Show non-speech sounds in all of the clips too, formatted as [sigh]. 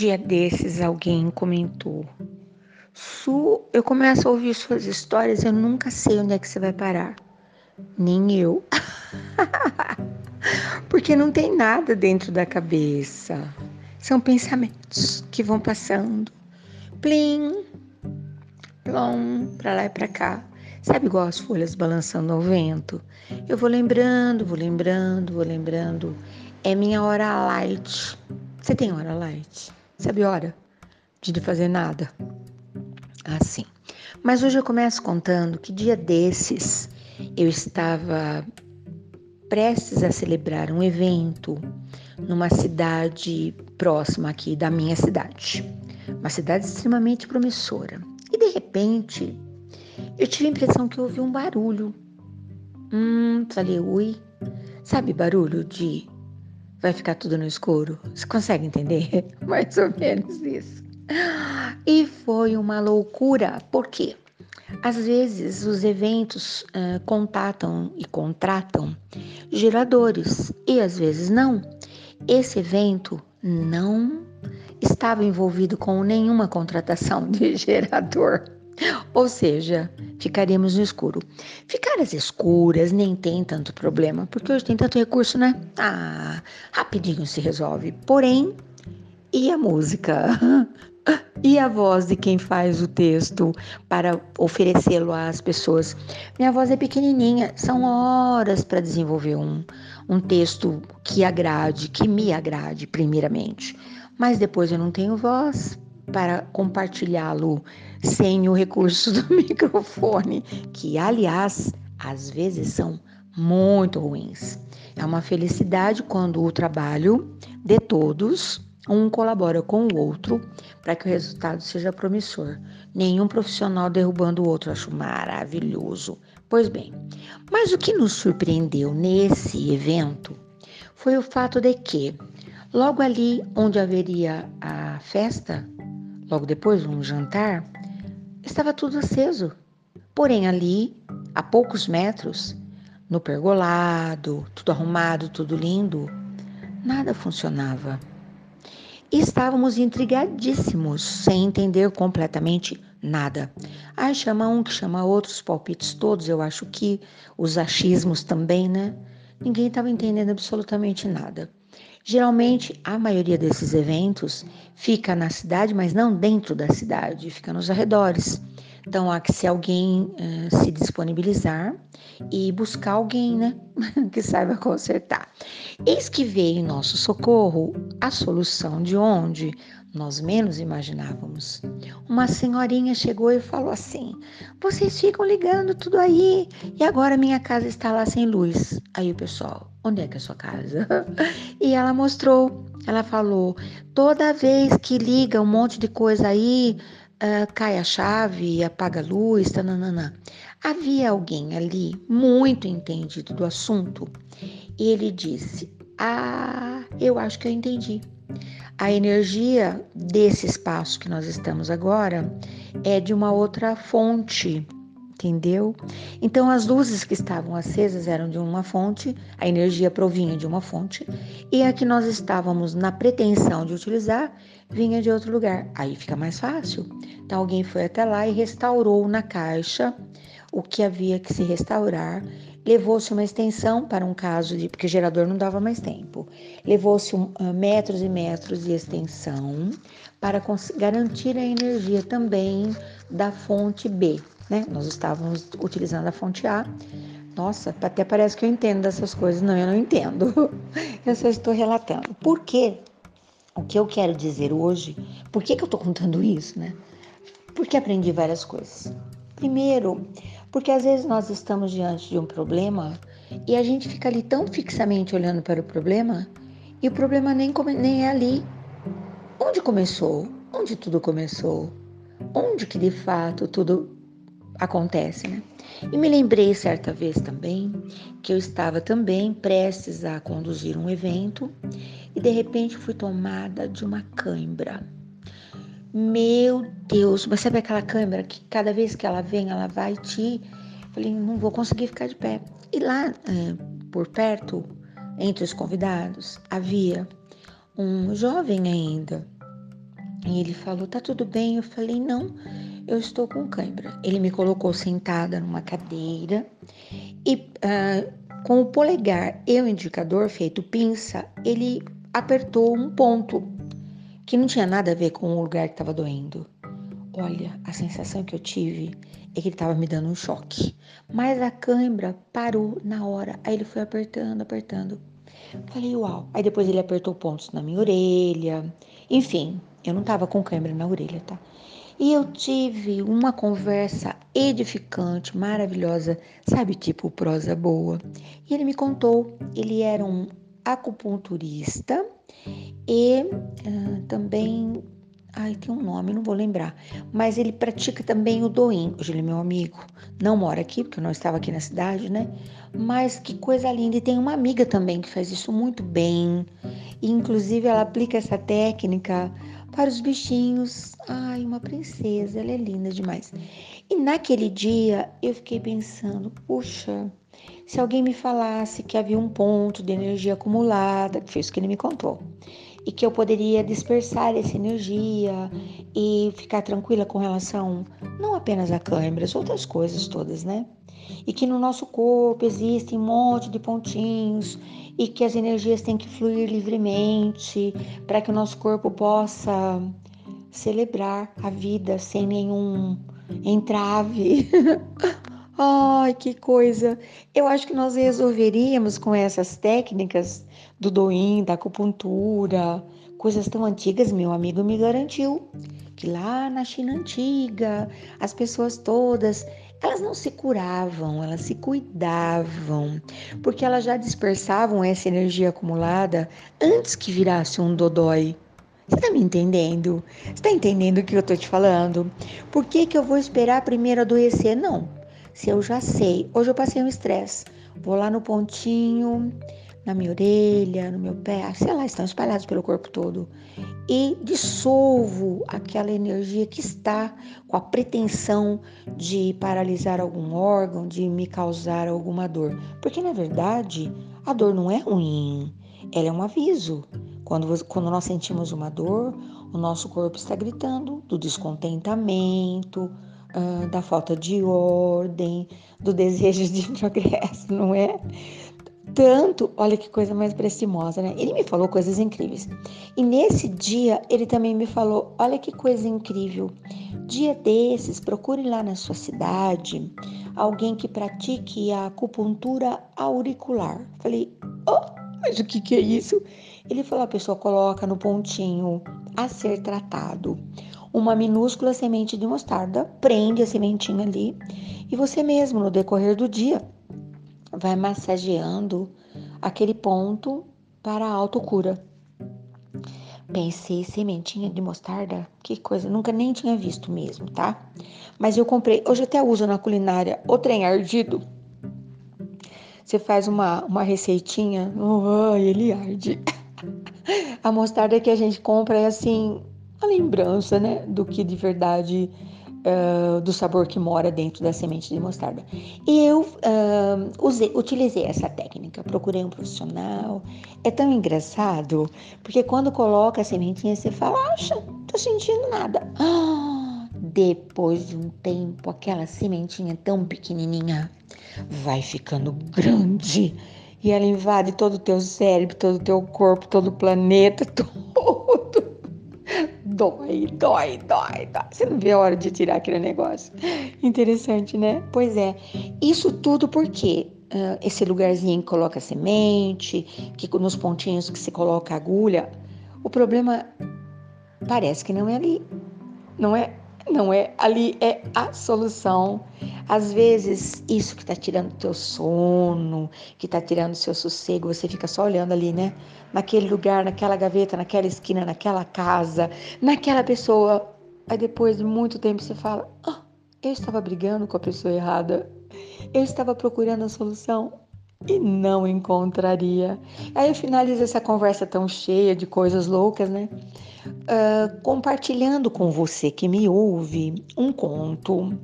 dia desses alguém comentou: Su, eu começo a ouvir suas histórias, eu nunca sei onde é que você vai parar. Nem eu. [laughs] Porque não tem nada dentro da cabeça. São pensamentos que vão passando. Plim, plom, pra lá e pra cá. Sabe igual as folhas balançando ao vento? Eu vou lembrando, vou lembrando, vou lembrando. É minha hora light. Você tem hora light? Sabe hora? De fazer nada. Assim. Mas hoje eu começo contando que dia desses eu estava prestes a celebrar um evento numa cidade próxima aqui da minha cidade. Uma cidade extremamente promissora. E de repente, eu tive a impressão que ouvi um barulho. Hum, falei, ui. Sabe barulho de vai ficar tudo no escuro? Você consegue entender? [laughs] Mais ou menos isso. E foi uma loucura. Por quê? Às vezes os eventos uh, contatam e contratam geradores e às vezes não. Esse evento não estava envolvido com nenhuma contratação de [laughs] gerador. Ou seja, ficaríamos no escuro. Ficar às escuras nem tem tanto problema, porque hoje tem tanto recurso, né? Ah, rapidinho se resolve. Porém, e a música? [laughs] E a voz de quem faz o texto para oferecê-lo às pessoas? Minha voz é pequenininha, são horas para desenvolver um, um texto que agrade, que me agrade, primeiramente. Mas depois eu não tenho voz para compartilhá-lo sem o recurso do [laughs] microfone, que, aliás, às vezes são muito ruins. É uma felicidade quando o trabalho de todos um colabora com o outro para que o resultado seja promissor. Nenhum profissional derrubando o outro. Acho maravilhoso. Pois bem, mas o que nos surpreendeu nesse evento foi o fato de que, logo ali onde haveria a festa, logo depois um jantar, estava tudo aceso. Porém, ali, a poucos metros, no pergolado, tudo arrumado, tudo lindo, nada funcionava. E estávamos intrigadíssimos, sem entender completamente nada. Aí chama um que chama outros palpites todos, eu acho que os achismos também, né? Ninguém estava entendendo absolutamente nada. Geralmente, a maioria desses eventos fica na cidade, mas não dentro da cidade, fica nos arredores. Então, há que se alguém uh, se disponibilizar e buscar alguém, né, [laughs] que saiba consertar. Eis que veio em nosso socorro a solução de onde nós menos imaginávamos. Uma senhorinha chegou e falou assim: Vocês ficam ligando tudo aí e agora minha casa está lá sem luz. Aí o pessoal, onde é que é a sua casa? [laughs] e ela mostrou, ela falou: Toda vez que liga um monte de coisa aí, uh, cai a chave, apaga a luz, tananana. Havia alguém ali muito entendido do assunto e ele disse: Ah, eu acho que eu entendi. A energia desse espaço que nós estamos agora é de uma outra fonte entendeu? Então as luzes que estavam acesas eram de uma fonte, a energia provinha de uma fonte, e a que nós estávamos na pretensão de utilizar vinha de outro lugar. Aí fica mais fácil. Então alguém foi até lá e restaurou na caixa o que havia que se restaurar. Levou-se uma extensão para um caso de. porque gerador não dava mais tempo. Levou-se um, uh, metros e metros de extensão para garantir a energia também da fonte B né? Nós estávamos utilizando a fonte A. Nossa, até parece que eu entendo dessas coisas. Não, eu não entendo. [laughs] Eu só estou relatando. Por quê? O que eu quero dizer hoje, por que, que eu estou contando isso, né? Porque aprendi várias coisas. Primeiro, porque às vezes nós estamos diante de um problema e a gente fica ali tão fixamente olhando para o problema e o problema nem, nem é ali. Onde começou? Onde tudo começou? Onde que de fato tudo acontece, né? E me lembrei certa vez também que eu estava também prestes a conduzir um evento e de repente fui tomada de uma cãibra. Meu Deus, mas sabe aquela câimbra que cada vez que ela vem, ela vai te. Falei, não vou conseguir ficar de pé. E lá é, por perto, entre os convidados, havia um jovem ainda, E ele falou: Tá tudo bem? Eu falei: Não, eu estou com cãibra. Ele me colocou sentada numa cadeira e uh, com o polegar e o indicador feito pinça, ele apertou um ponto que não tinha nada a ver com o lugar que estava doendo. Olha, a sensação que eu tive é que ele estava me dando um choque. Mas a cãibra parou na hora. Aí ele foi apertando, apertando. Falei, uau. Aí depois ele apertou pontos na minha orelha. Enfim, eu não estava com câimbra na orelha, tá? E eu tive uma conversa edificante, maravilhosa, sabe, tipo prosa boa. E ele me contou, ele era um acupunturista e uh, também Ai, tem um nome, não vou lembrar. Mas ele pratica também o Doim. Hoje ele é meu amigo. Não mora aqui, porque eu não estava aqui na cidade, né? Mas que coisa linda. E tem uma amiga também que faz isso muito bem. E, inclusive, ela aplica essa técnica para os bichinhos. Ai, uma princesa, ela é linda demais. E naquele dia eu fiquei pensando: puxa, se alguém me falasse que havia um ponto de energia acumulada, que foi isso que ele me contou e que eu poderia dispersar essa energia e ficar tranquila com relação não apenas a câimbras, outras coisas todas, né? E que no nosso corpo existem um monte de pontinhos e que as energias têm que fluir livremente para que o nosso corpo possa celebrar a vida sem nenhum entrave. [laughs] Ai, que coisa! Eu acho que nós resolveríamos com essas técnicas do doim, da acupuntura, coisas tão antigas, meu amigo me garantiu que lá na China antiga, as pessoas todas, elas não se curavam, elas se cuidavam, porque elas já dispersavam essa energia acumulada antes que virasse um dodói. Você está me entendendo? Você está entendendo o que eu estou te falando? Por que, que eu vou esperar primeiro adoecer? Não. Se eu já sei, hoje eu passei um estresse, vou lá no pontinho, na minha orelha, no meu pé, sei lá, estão espalhados pelo corpo todo. E dissolvo aquela energia que está com a pretensão de paralisar algum órgão, de me causar alguma dor. Porque na verdade, a dor não é ruim, ela é um aviso. Quando, quando nós sentimos uma dor, o nosso corpo está gritando do descontentamento, uh, da falta de ordem, do desejo de [laughs] progresso, não é? tanto, olha que coisa mais preciosa, né? Ele me falou coisas incríveis. E nesse dia, ele também me falou: olha que coisa incrível. Dia desses, procure lá na sua cidade alguém que pratique a acupuntura auricular. Falei: oh, mas o que, que é isso? Ele falou: a pessoa coloca no pontinho a ser tratado uma minúscula semente de mostarda, prende a sementinha ali e você mesmo, no decorrer do dia, vai massageando aquele ponto para a autocura. Pensei, sementinha de mostarda, que coisa, nunca nem tinha visto mesmo, tá? Mas eu comprei, hoje até uso na culinária o trem ardido. Você faz uma, uma receitinha, oh, ele arde. [laughs] [laughs] A mostarda que a gente compra é assim, a lembrança, né, do que de verdade uh, do sabor que mora dentro da semente de mostarda. E eu uh, usei, utilizei essa técnica, procurei um profissional. É tão engraçado, porque quando coloca a sementinha, você fala, acha, tô sentindo nada. [gasps] Depois de um tempo, aquela sementinha tão pequenininha vai ficando grande e ela invade todo o teu cérebro, todo o teu corpo, todo o planeta, [laughs] todo dói, dói, dói, dói. Você não vê a hora de tirar aquele negócio. Interessante, né? Pois é. Isso tudo porque uh, esse lugarzinho que coloca semente, que nos pontinhos que se coloca agulha, o problema parece que não é ali. Não é? Não é. Ali é a solução. Às vezes, isso que está tirando teu sono, que está tirando seu sossego, você fica só olhando ali, né? Naquele lugar, naquela gaveta, naquela esquina, naquela casa, naquela pessoa. Aí depois de muito tempo você fala: ah, eu estava brigando com a pessoa errada. Eu estava procurando a solução e não encontraria. Aí finalizo essa conversa tão cheia de coisas loucas, né? Uh, compartilhando com você que me ouve um conto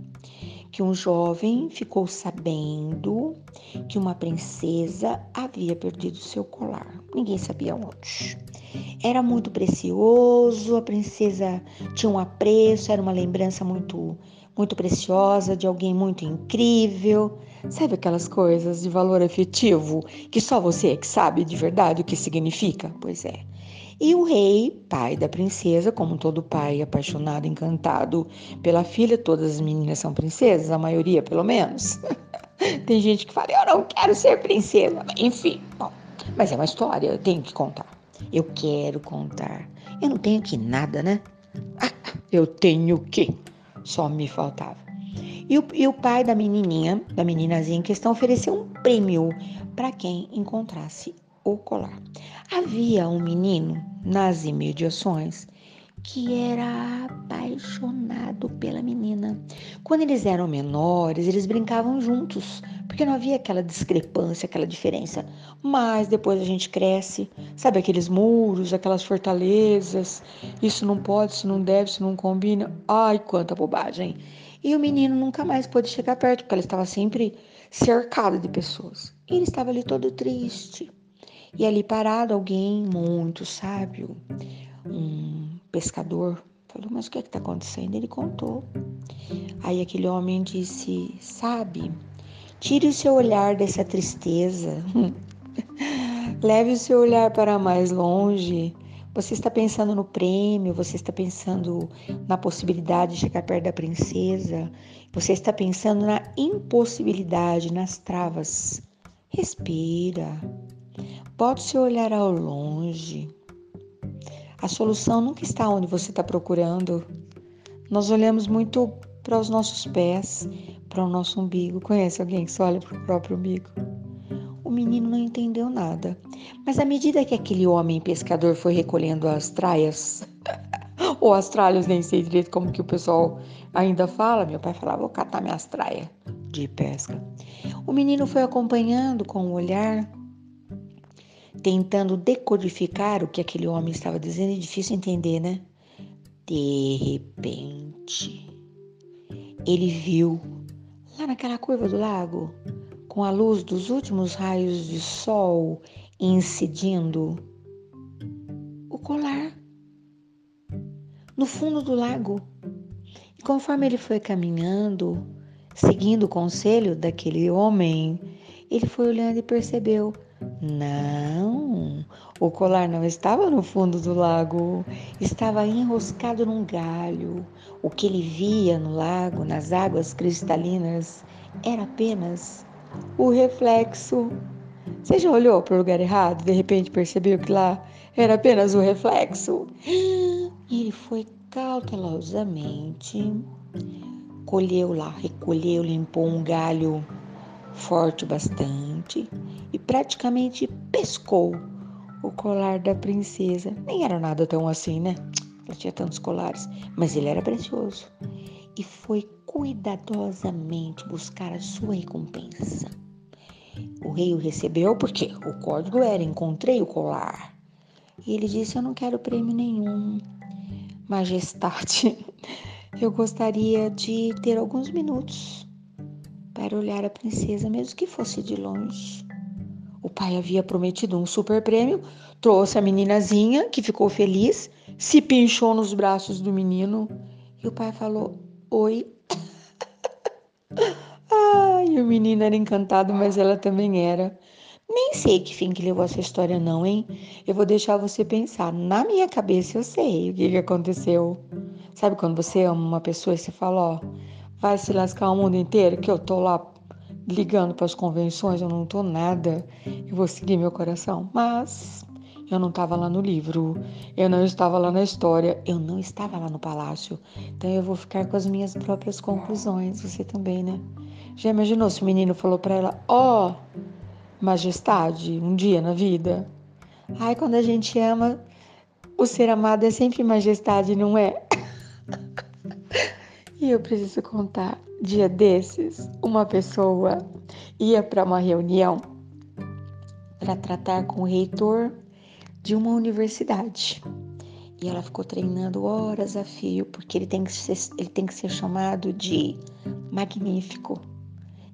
que um jovem ficou sabendo que uma princesa havia perdido seu colar. Ninguém sabia onde. Era muito precioso, a princesa tinha um apreço, era uma lembrança muito muito preciosa de alguém muito incrível. Sabe aquelas coisas de valor afetivo que só você é que sabe de verdade o que significa? Pois é. E o rei, pai da princesa, como todo pai apaixonado, encantado pela filha, todas as meninas são princesas, a maioria pelo menos. [laughs] Tem gente que fala, eu não quero ser princesa. Enfim, bom, mas é uma história, eu tenho que contar. Eu quero contar. Eu não tenho que nada, né? Ah, [laughs] eu tenho que. Só me faltava. E o, e o pai da menininha, da meninazinha em questão, ofereceu um prêmio para quem encontrasse o colar. Havia um menino nas imediações que era apaixonado pela menina. Quando eles eram menores, eles brincavam juntos, porque não havia aquela discrepância, aquela diferença. Mas depois a gente cresce, sabe aqueles muros, aquelas fortalezas, isso não pode, isso não deve, isso não combina. Ai, quanta bobagem. E o menino nunca mais pôde chegar perto, porque ele estava sempre cercado de pessoas. Ele estava ali todo triste. E ali parado, alguém muito sábio, um pescador, falou: Mas o que é está acontecendo? Ele contou. Aí aquele homem disse: Sabe, tire o seu olhar dessa tristeza, [laughs] leve o seu olhar para mais longe você está pensando no prêmio, você está pensando na possibilidade de chegar perto da princesa, você está pensando na impossibilidade, nas travas. Respira. Pode se olhar ao longe. A solução nunca está onde você está procurando. Nós olhamos muito para os nossos pés, para o nosso umbigo. Conhece alguém que só olha para o próprio umbigo? O menino não entendeu nada. Mas à medida que aquele homem pescador foi recolhendo as traias, [laughs] ou as tralhas, nem sei direito como que o pessoal ainda fala, meu pai falava, vou catar minhas traias de pesca. O menino foi acompanhando com o olhar, tentando decodificar o que aquele homem estava dizendo, é difícil entender, né? De repente, ele viu lá naquela curva do lago com a luz dos últimos raios de sol incidindo, o colar no fundo do lago. E conforme ele foi caminhando, seguindo o conselho daquele homem, ele foi olhando e percebeu: não, o colar não estava no fundo do lago, estava enroscado num galho. O que ele via no lago, nas águas cristalinas, era apenas o reflexo. Você já olhou para o lugar errado? De repente percebeu que lá era apenas o reflexo? E [gasps] ele foi cautelosamente, colheu lá, recolheu, limpou um galho forte bastante praticamente pescou o colar da princesa. Nem era nada tão assim, né? Ela tinha tantos colares, mas ele era precioso e foi cuidadosamente buscar a sua recompensa. O rei o recebeu porque o código era: encontrei o colar. E ele disse: Eu não quero prêmio nenhum, majestade. [laughs] Eu gostaria de ter alguns minutos para olhar a princesa, mesmo que fosse de longe. Pai havia prometido um super prêmio, trouxe a meninazinha, que ficou feliz, se pinchou nos braços do menino e o pai falou: Oi. [laughs] Ai, o menino era encantado, mas ela também era. Nem sei que fim que levou essa história, não, hein? Eu vou deixar você pensar. Na minha cabeça eu sei o que, que aconteceu. Sabe quando você ama uma pessoa e você fala, ó, vai se lascar o mundo inteiro, que eu tô lá ligando para as convenções, eu não tô nada, eu vou seguir meu coração. Mas eu não estava lá no livro, eu não estava lá na história, eu não estava lá no palácio. Então eu vou ficar com as minhas próprias conclusões, você também, né? Já imaginou se o menino falou para ela: Ó, oh, majestade, um dia na vida? Ai, quando a gente ama, o ser amado é sempre majestade, não é? [laughs] e eu preciso contar: dia desses, uma pessoa ia para uma reunião para tratar com o reitor de uma universidade. E ela ficou treinando horas a fio, porque ele tem que ser, ele tem que ser chamado de magnífico.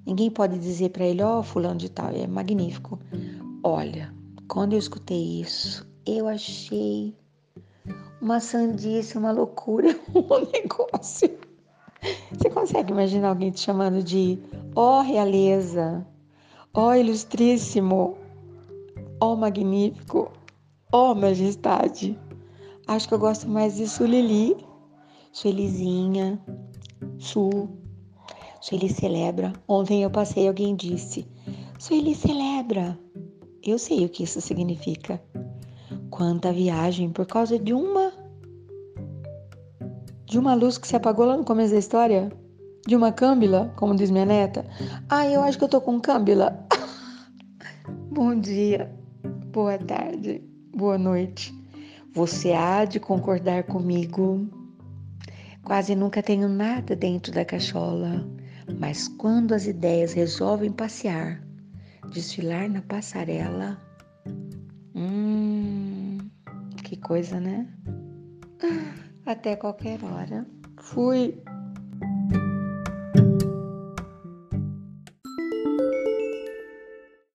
Ninguém pode dizer para ele, ó, oh, fulano de tal, é magnífico. Olha, quando eu escutei isso, eu achei uma sandice, uma loucura, [laughs] um negócio. Você consegue imaginar alguém te chamando de ó oh, realeza, ó oh, ilustríssimo, ó oh, magnífico, ó oh, majestade? Acho que eu gosto mais de Sulili, Suelizinha, Su. Sueli celebra. Ontem eu passei alguém disse, Sueli celebra. Eu sei o que isso significa. Quanta viagem por causa de uma de uma luz que se apagou lá no começo da história? De uma câmbila, como diz minha neta? Ah, eu acho que eu tô com câmbila. [laughs] Bom dia, boa tarde, boa noite. Você há de concordar comigo. Quase nunca tenho nada dentro da cachola, mas quando as ideias resolvem passear, desfilar na passarela. Hum, que coisa, né? [laughs] Até qualquer hora. Fui.